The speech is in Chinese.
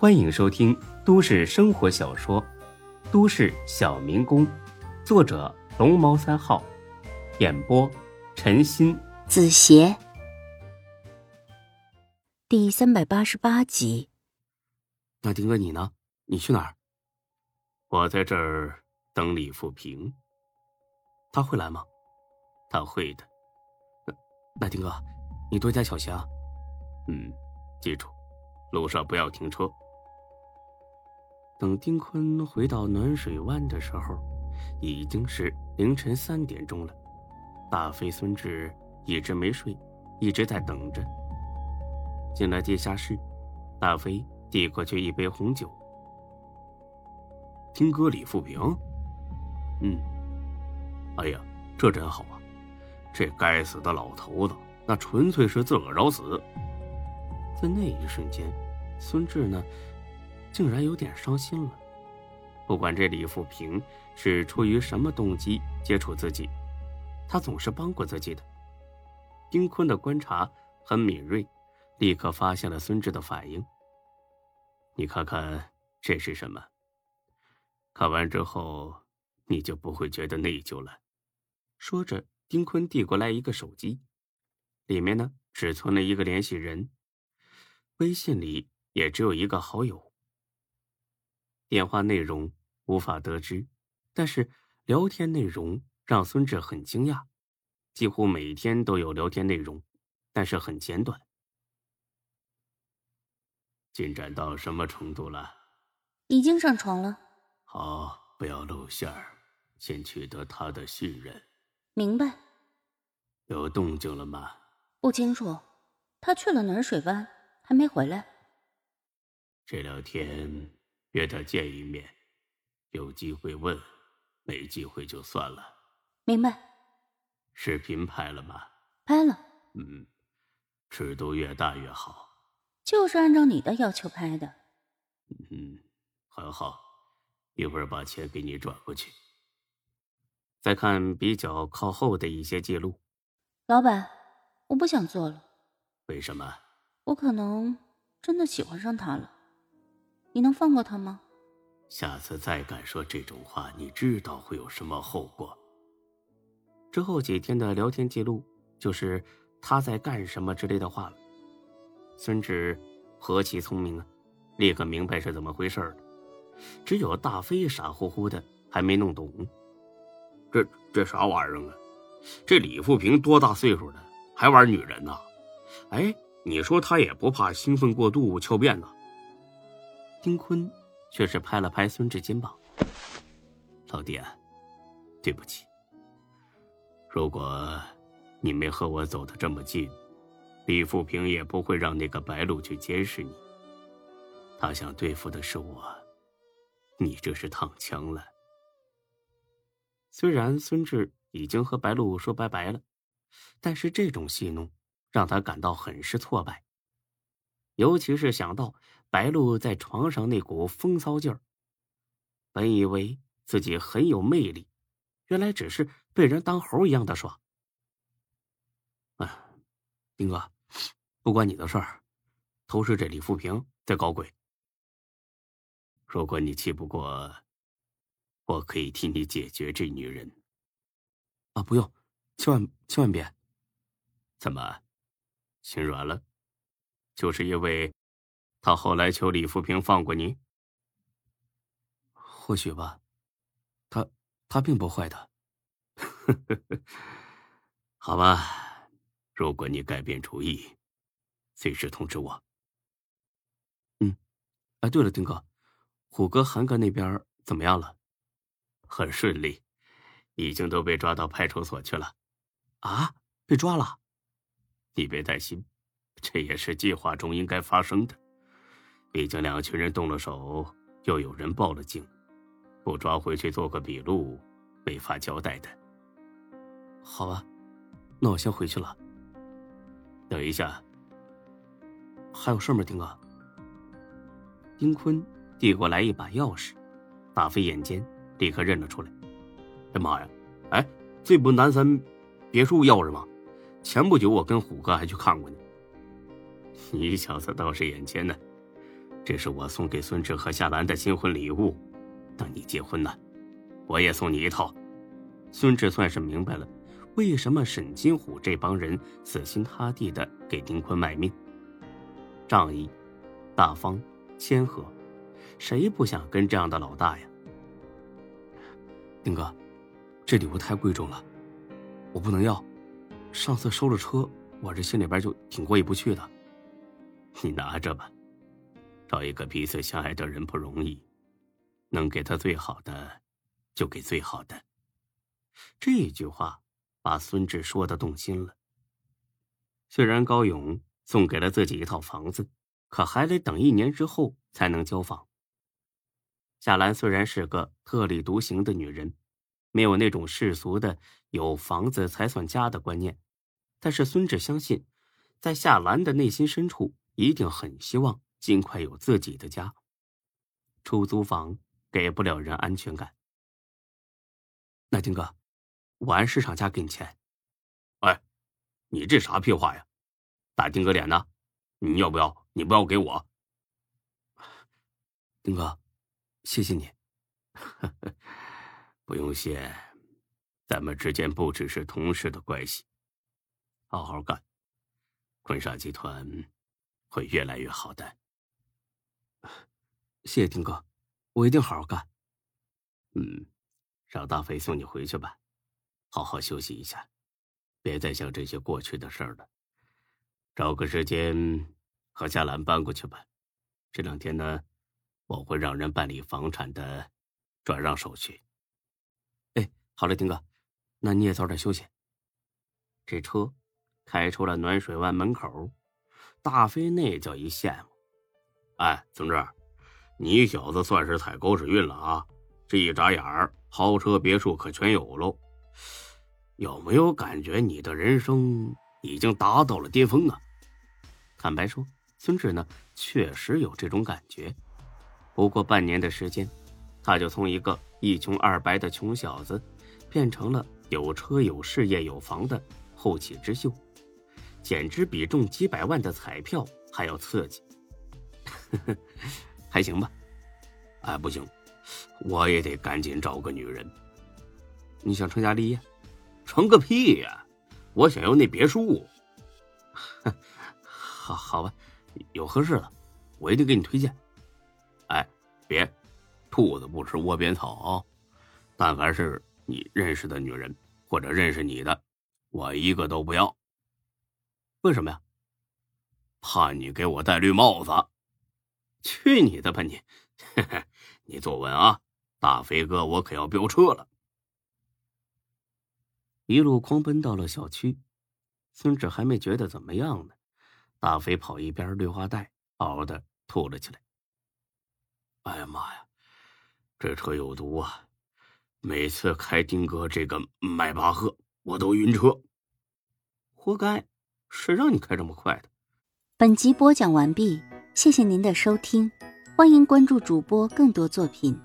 欢迎收听都市生活小说《都市小民工》，作者龙猫三号，演播陈鑫、子邪，第三百八十八集。那丁哥你呢？你去哪儿？我在这儿等李富平。他会来吗？他会的。那丁哥，你多加小心啊。嗯，记住，路上不要停车。等丁坤回到暖水湾的时候，已经是凌晨三点钟了。大飞、孙志一直没睡，一直在等着。进了地下室，大飞递过去一杯红酒。听歌，李富平。嗯。哎呀，这真好啊！这该死的老头子，那纯粹是自个儿找死。在那一瞬间，孙志呢，竟然有点伤心了。不管这李富平是出于什么动机接触自己，他总是帮过自己的。丁坤的观察很敏锐，立刻发现了孙志的反应。你看看这是什么？看完之后，你就不会觉得内疚了。说着，丁坤递过来一个手机，里面呢只存了一个联系人，微信里也只有一个好友。电话内容无法得知，但是聊天内容让孙志很惊讶，几乎每天都有聊天内容，但是很简短。进展到什么程度了？已经上床了。好，不要露馅儿，先取得他的信任。明白。有动静了吗？不清楚，他去了暖水湾，还没回来。这两天约他见一面，有机会问，没机会就算了。明白。视频拍了吗？拍了。嗯，尺度越大越好。就是按照你的要求拍的。嗯，很好，一会儿把钱给你转过去。再看比较靠后的一些记录，老板，我不想做了。为什么？我可能真的喜欢上他了。你能放过他吗？下次再敢说这种话，你知道会有什么后果？之后几天的聊天记录就是他在干什么之类的话了。孙志何其聪明啊，立刻明白是怎么回事了。只有大飞傻乎乎的还没弄懂。这这啥玩意儿啊？这李富平多大岁数了，还玩女人呢？哎，你说他也不怕兴奋过度翘辫子？丁坤却是拍了拍孙志肩膀：“老弟啊，对不起。如果你没和我走得这么近，李富平也不会让那个白鹿去监视你。他想对付的是我，你这是躺枪了。”虽然孙志已经和白露说拜拜了，但是这种戏弄让他感到很是挫败。尤其是想到白露在床上那股风骚劲儿，本以为自己很有魅力，原来只是被人当猴一样的耍。哎，丁哥，不关你的事儿，都是这李富平在搞鬼。如果你气不过。我可以替你解决这女人。啊，不用，千万千万别。怎么，心软了？就是因为，他后来求李富平放过你。或许吧，他他并不坏的。好吧，如果你改变主意，随时通知我。嗯，哎，对了，丁哥，虎哥、韩哥那边怎么样了？很顺利，已经都被抓到派出所去了。啊，被抓了？你别担心，这也是计划中应该发生的。毕竟两群人动了手，又有人报了警，不抓回去做个笔录，没法交代的。好吧，那我先回去了。等一下，还有事吗，丁哥？丁坤递过来一把钥匙，大飞眼尖。立刻认了出来，哎妈呀！哎，这不南山别墅钥匙吗？前不久我跟虎哥还去看过呢。你小子倒是眼尖呢，这是我送给孙志和夏兰的新婚礼物，等你结婚呢，我也送你一套。孙志算是明白了，为什么沈金虎这帮人死心塌地的给丁坤卖命。仗义、大方、谦和，谁不想跟这样的老大呀？丁哥，这礼物太贵重了，我不能要。上次收了车，我这心里边就挺过意不去的。你拿着吧。找一个彼此相爱的人不容易，能给他最好的，就给最好的。这句话把孙志说的动心了。虽然高勇送给了自己一套房子，可还得等一年之后才能交房。夏兰虽然是个特立独行的女人，没有那种世俗的有房子才算家的观念，但是孙志相信，在夏兰的内心深处，一定很希望。尽快有自己的家。出租房给不了人安全感。那丁哥，我按市场价给你钱。哎，你这啥屁话呀？打丁哥脸呢？你要不要？你不要给我。丁哥，谢谢你。不用谢，咱们之间不只是同事的关系。好好干，坤沙集团会越来越好的。谢谢丁哥，我一定好好干。嗯，让大飞送你回去吧，好好休息一下，别再想这些过去的事儿了。找个时间和夏兰搬过去吧。这两天呢，我会让人办理房产的转让手续。哎，好嘞，丁哥，那你也早点休息。这车开出了暖水湾门口，大飞那叫一羡慕。哎，孙志。你小子算是踩狗屎运了啊！这一眨眼儿，豪车别墅可全有喽。有没有感觉你的人生已经达到了巅峰啊？坦白说，孙志呢确实有这种感觉。不过半年的时间，他就从一个一穷二白的穷小子，变成了有车有事业有房的后起之秀，简直比中几百万的彩票还要刺激。呵呵。还行吧，哎，不行，我也得赶紧找个女人。你想成家立业？成个屁呀！我想要那别墅。好，好吧，有合适的，我一定给你推荐。哎，别，兔子不吃窝边草啊！但凡是你认识的女人或者认识你的，我一个都不要。为什么呀？怕你给我戴绿帽子。去你的吧你！你坐稳啊，大飞哥，我可要飙车了！一路狂奔到了小区，孙志还没觉得怎么样呢，大飞跑一边绿化带，嗷的吐了起来。哎呀妈呀，这车有毒啊！每次开丁哥这个迈巴赫，我都晕车。活该，谁让你开这么快的？本集播讲完毕。谢谢您的收听，欢迎关注主播更多作品。